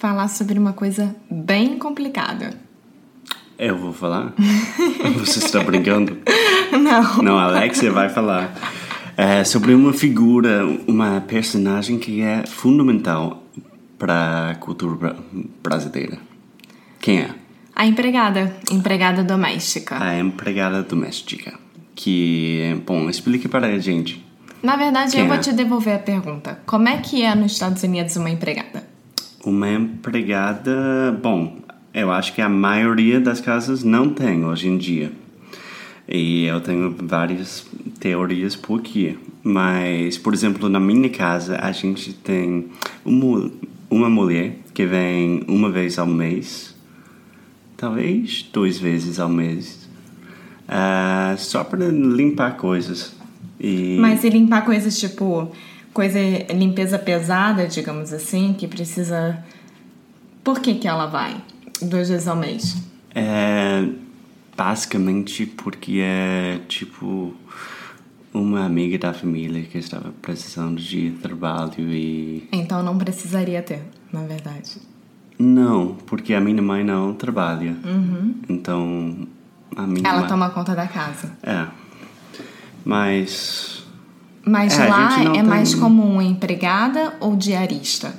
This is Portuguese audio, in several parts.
falar sobre uma coisa bem complicada. Eu vou falar? Você está brincando? Não. Não, Alexia vai falar. É sobre uma figura, uma personagem que é fundamental para a cultura brasileira. Quem é? A empregada, empregada doméstica. A empregada doméstica. Que, bom, explique para a gente. Na verdade, Quem eu vou é? te devolver a pergunta. Como é que é nos Estados Unidos uma empregada? Uma empregada, bom, eu acho que a maioria das casas não tem hoje em dia. E eu tenho várias teorias por quê. Mas, por exemplo, na minha casa a gente tem uma, uma mulher que vem uma vez ao mês, talvez duas vezes ao mês, ah, só para limpar coisas. E Mas e limpar coisas tipo coisa limpeza pesada, digamos assim, que precisa. Por que que ela vai duas vezes ao mês? É basicamente porque é tipo uma amiga da família que estava precisando de trabalho e Então não precisaria ter, na verdade. não, porque a minha mãe não trabalha. Então a minha Ela mãe... toma conta da casa. É. Mas Mas É, lá é tem- mais comum empregada ou diarista?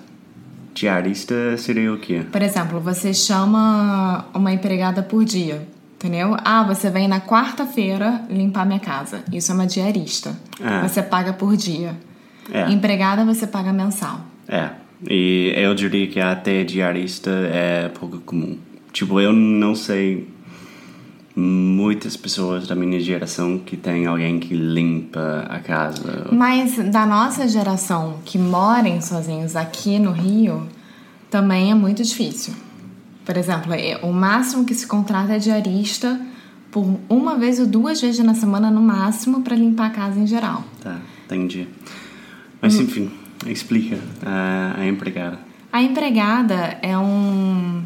diarista seria o quê? Por exemplo, você chama uma empregada por dia, entendeu? Ah, você vem na quarta-feira limpar minha casa. Isso é uma diarista. É. Você paga por dia. É. Empregada você paga mensal. É. E eu diria que até diarista é pouco comum. Tipo, eu não sei muitas pessoas da minha geração que tem alguém que limpa a casa. Mas da nossa geração que morem sozinhos aqui no Rio, também é muito difícil. Por exemplo, é- o máximo que se contrata é diarista por uma vez ou duas vezes na semana no máximo para limpar a casa em geral. Tá, entendi. Mas enfim, explica a, a empregada. A empregada é um.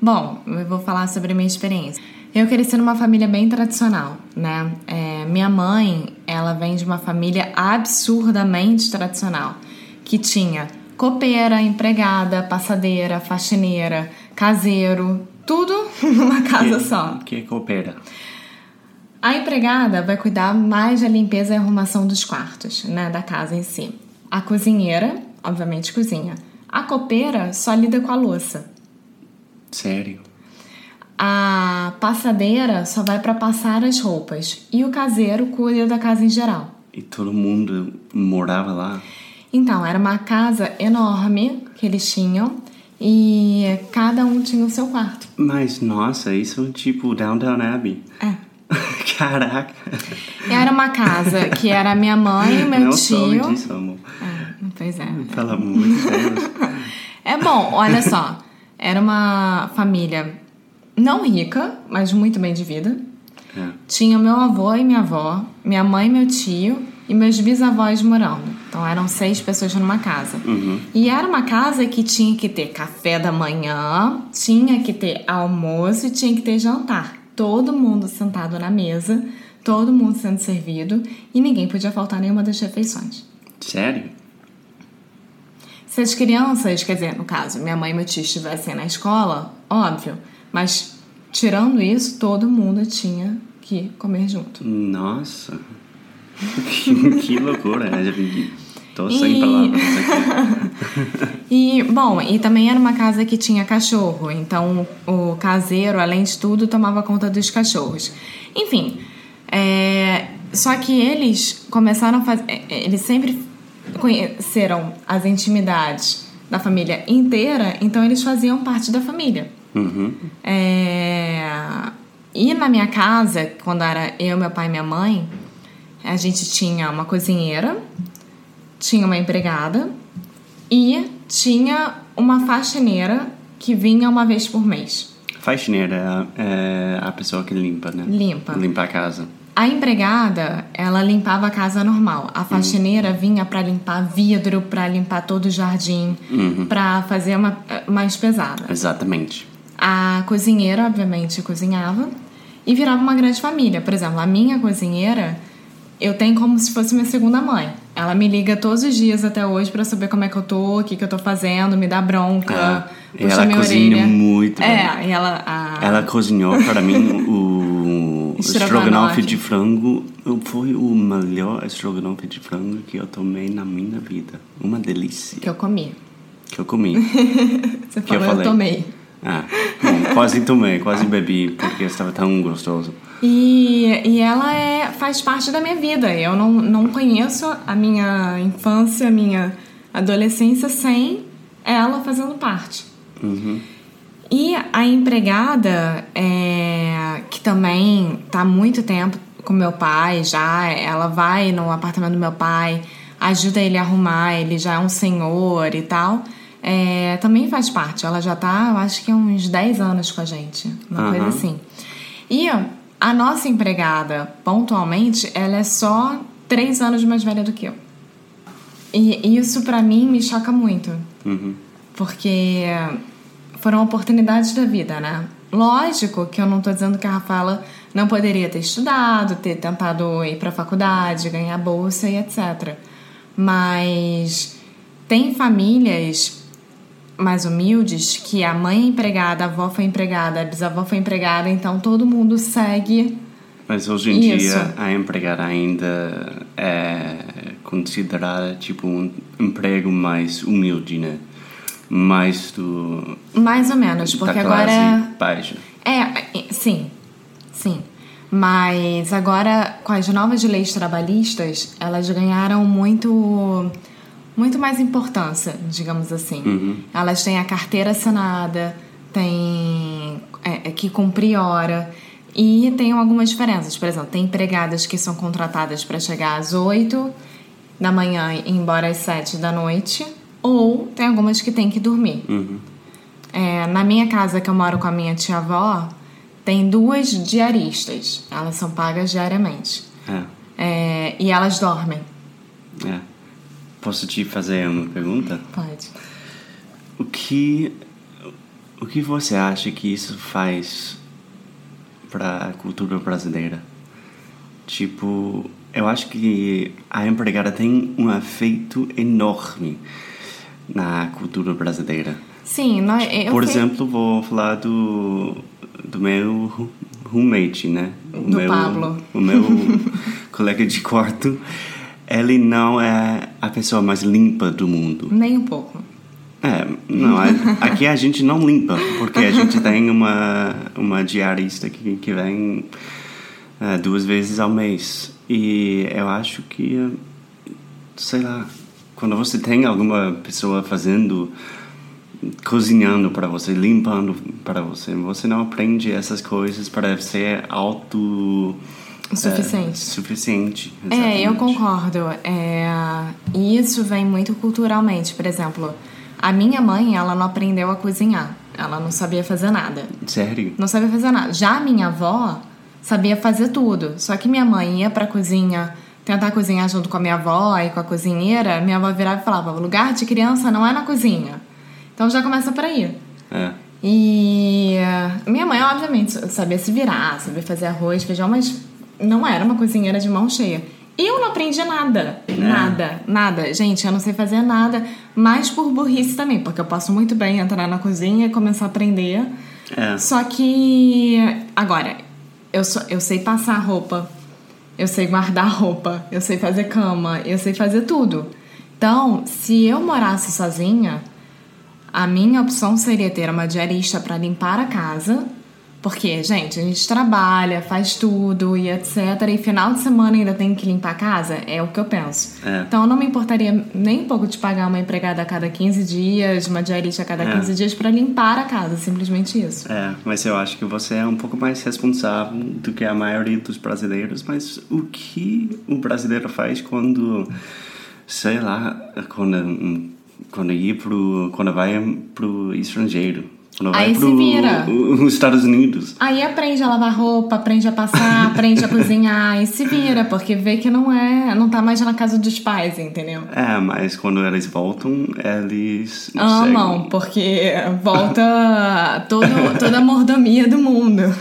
Bom, eu vou falar sobre a minha experiência. Eu cresci numa família bem tradicional, né? É, minha mãe, ela vem de uma família absurdamente tradicional, que tinha copeira, empregada, passadeira, faxineira, caseiro, tudo numa casa que, só. Que coopera. A empregada vai cuidar mais da limpeza e arrumação dos quartos, né, da casa em si. A cozinheira, obviamente, cozinha. A copeira só lida com a louça. Sério? A passadeira só vai para passar as roupas. E o caseiro cuida da casa em geral. E todo mundo morava lá? Então, era uma casa enorme que eles tinham e cada um tinha o seu quarto. Mas, nossa, isso é tipo Downtown Abbey. É. Caraca! Era uma casa que era minha mãe, meu Não tio. soube disso, amor. É, pois é. Pelo amor de Deus. É bom, olha só. Era uma família não rica, mas muito bem de vida. É. Tinha meu avô e minha avó, minha mãe e meu tio e meus bisavós morando. Então eram seis pessoas numa casa. E era uma casa que tinha que ter café da manhã, tinha que ter almoço e tinha que ter jantar. Todo mundo sentado na mesa, todo mundo sendo servido e ninguém podia faltar nenhuma das refeições. Sério? Se as crianças, quer dizer, no caso, minha mãe e meu tio estivessem na escola, óbvio, mas tirando isso, todo mundo tinha que comer junto. Nossa. que, loucura. Tô sem E- palavras aqui. E, bom, e também era uma casa que tinha cachorro, então o caseiro, além de tudo, tomava conta dos cachorros. Enfim, É, só que eles começaram a fazer. é, Eles sempre conheceram as intimidades da família inteira, então eles faziam parte da família. Uhum. É, E na minha casa, quando era eu, meu pai e minha mãe, a gente tinha uma cozinheira, tinha uma empregada e tinha uma faxineira que vinha uma vez por mês. Faxineira é a pessoa que limpa, né? Limpa. Limpa a casa. A empregada, ela limpava a casa normal. A faxineira vinha pra limpar vidro, pra limpar todo o jardim, pra fazer uma mais pesada. Exatamente. A cozinheira, obviamente, cozinhava e virava uma grande família. Por exemplo, a minha cozinheira, eu tenho como se fosse minha segunda mãe. Ela me liga todos os dias até hoje pra saber como é que eu tô, o que, que eu tô fazendo, me dá bronca, e puxa ela minha cozinha orelha. muito bem. É, e ela. a- Ela cozinhou para mim o Estrogonofe. de frango. Foi o melhor estrogonofe de frango que eu tomei na minha vida. Uma delícia Que eu comi. que eu comi. Você Que eu falou, eu, falei. tomei. Ah, bom, quase tomei, quase bebi, porque estava tão gostoso. E, e ela é, faz parte da minha vida. Eu não, não conheço a minha infância, a minha adolescência sem ela fazendo parte. Uhum. E a empregada, é, que também tá há muito tempo com meu pai já, ela vai no apartamento do meu pai, ajuda ele a arrumar, ele já é um senhor e tal. É, também faz parte. Ela já tá, eu acho que uns 10 anos com a gente, uma Aham. coisa assim. E a nossa empregada, pontualmente, ela é só 3 anos mais velha do que eu. E isso pra mim me choca muito Uhum. porque foram oportunidades da vida, né? Lógico que eu não tô dizendo que a Rafaela não poderia ter estudado, ter tentado ir pra faculdade, ganhar bolsa e etc. Mas tem famílias mais humildes que a mãe é empregada, a avó foi empregada, a bisavó foi empregada, então todo mundo segue. Mas hoje em Isso. dia a empregada ainda é considerada tipo um emprego mais humilde, né? Mais do Mais ou menos, porque agora. classe baixa. É, sim, sim. Mas agora, com as novas leis trabalhistas, elas ganharam muito, muito mais importância, digamos assim. Elas têm a carteira assinada, têm é, é, que cumprir hora. E tem algumas diferenças. Por exemplo, tem empregadas que são contratadas para chegar às 8 da manhã e ir embora às 7 da noite. Ou tem algumas que têm que dormir. É, na minha casa que eu moro com a minha tia-avó, tem duas diaristas. Elas são pagas diariamente. É, É, e elas dormem. é. Posso te fazer uma pergunta? Pode. O que o que você acha que isso faz para a cultura brasileira? Tipo, eu acho que a empregada tem um efeito enorme na cultura brasileira. Sim, nós, eu Por fui- exemplo, vou falar do do meu roommate, né? O Do meu, Pablo. O meu colega de quarto. Ele não é a pessoa mais limpa do mundo. Nem um pouco. É, não, a- aqui a gente não limpa, porque a gente tem uma, uma diarista que, que vem é, duas vezes ao mês. E eu acho que, é, sei lá, quando você tem alguma pessoa fazendo, cozinhando para você, limpando para você, você não aprende essas coisas para ser auto... O suficiente. É, suficiente. É, eu exatamente. concordo. É, e isso vem muito culturalmente. Por exemplo, a minha mãe, ela não aprendeu a cozinhar. Ela não sabia fazer nada. Sério? Não sabia fazer nada. Já a minha avó sabia fazer tudo. Só que minha mãe ia pra cozinha tentar cozinhar junto com a minha avó e com a cozinheira. Minha avó virava e falava: o lugar de criança não é na cozinha. Então já começa por aí. É. E eh, minha mãe, obviamente, sabia se virar, sabia fazer arroz, feijão, mas não era uma cozinheira de mão cheia. Eu não aprendi nada. Nada, nada. Gente, eu não sei fazer nada, mas por burrice também, porque eu posso muito bem entrar na cozinha e começar a aprender. É. Só que. Agora, eu, só, eu sei passar roupa, eu sei guardar roupa, eu sei fazer cama, eu sei fazer tudo. Então, se eu morasse sozinha, a minha opção seria ter uma diarista para limpar a casa, Porque, gente, a gente trabalha, faz tudo e etc. E final de semana ainda tem que limpar a casa, é o que eu penso. É. Então eu não me importaria nem um pouco de pagar uma empregada a cada 15 dias, uma diarista a cada É. 15 dias para limpar a casa, simplesmente isso. É, mas eu acho que você é um pouco mais responsável do que a maioria dos brasileiros. Mas o que o brasileiro faz quando, sei lá, quando, quando ir pro, quando vai pro estrangeiro? Vai Aí se pro vira. os Estados Unidos? Aí aprende a lavar roupa, aprende a passar, aprende a cozinhar e se vira, porque vê que não é, não tá mais na casa dos pais, entendeu? É, mas quando eles voltam, eles Amam, seguem. porque volta todo, toda a mordomia do mundo.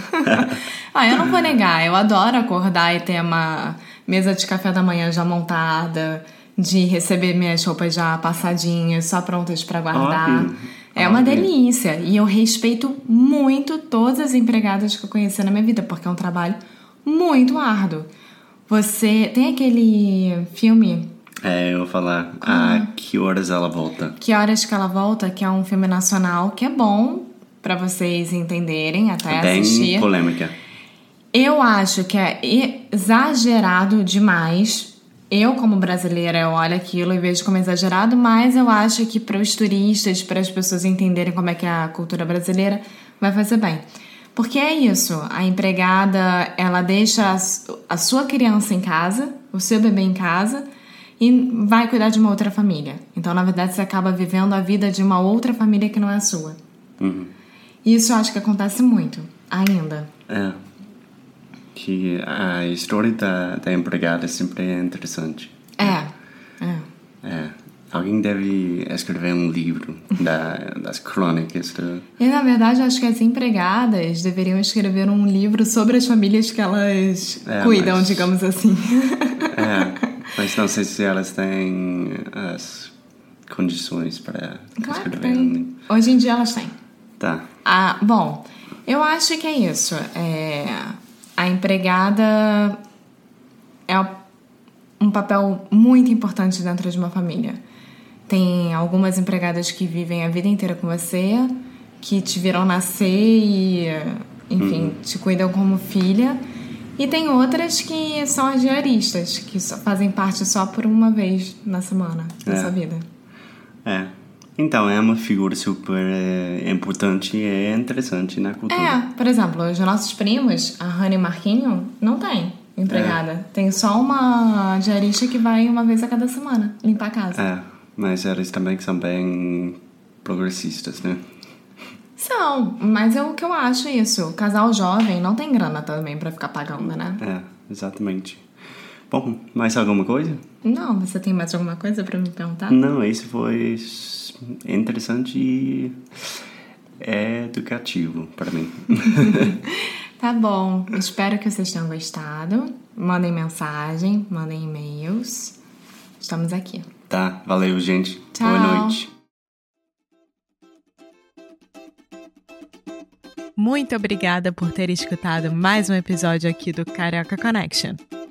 ah, eu não vou negar, eu adoro acordar e ter uma mesa de café da manhã já montada, de receber minhas roupas já passadinhas, só prontas pra guardar. Óbvio, É uma delícia. E eu respeito muito todas as empregadas que eu conheci na minha vida, porque é um trabalho muito árduo. Você tem aquele filme É, eu vou falar, a que horas ela volta? Que Horas Que Ela Volta, que é um filme nacional que é bom pra vocês entenderem até Bem assistir. polêmica. Eu acho que é exagerado demais. Eu, como brasileira, eu olho aquilo e vejo como exagerado, mas eu acho que para os turistas, para as pessoas entenderem como é que é a cultura brasileira, vai fazer bem. Porque é isso, a empregada, ela deixa a su- a sua criança em casa, o seu bebê em casa, e vai cuidar de uma outra família. Então, na verdade, você acaba vivendo a vida de uma outra família que não é a sua. Uhum. Isso eu acho que acontece muito, ainda. É. Que a história da, da empregada sempre é interessante. É, é. É. Alguém deve escrever um livro da, das crônicas do... E na verdade, acho que as empregadas deveriam escrever um livro sobre as famílias que elas É, cuidam, mas- digamos assim. É, mas não sei se elas têm as condições para claro escrever um livro. tem. Hoje em dia elas têm. Tá. Ah, bom, eu acho que é isso. É, a empregada é um papel muito importante dentro de uma família. Tem algumas empregadas que vivem a vida inteira com você, que te viram nascer e, enfim, te cuidam como filha. E tem outras que são as diaristas, que só fazem parte só por uma vez na semana da É. sua vida. É. Então, é uma figura super é, importante e é interessante na cultura. É, por exemplo, os nossos primos, a o Marquinho, não tem empregada. Tem só uma diarista que vai uma vez a cada semana limpar a casa. É, mas eles também são bem progressistas, né? São, mas é o que eu acho isso. Casal jovem não tem grana também pra ficar pagando, né? É, exatamente. Bom, mais alguma coisa? Não, você tem mais alguma coisa pra me perguntar? Não, esse foi interessante e educativo para mim. Tá bom, espero que vocês tenham gostado. Mandem mensagem, mandem e-mails. Estamos aqui. tá, valeu, gente. Tchau. Boa noite. Muito obrigada por ter escutado mais um episódio aqui do Carioca Connection.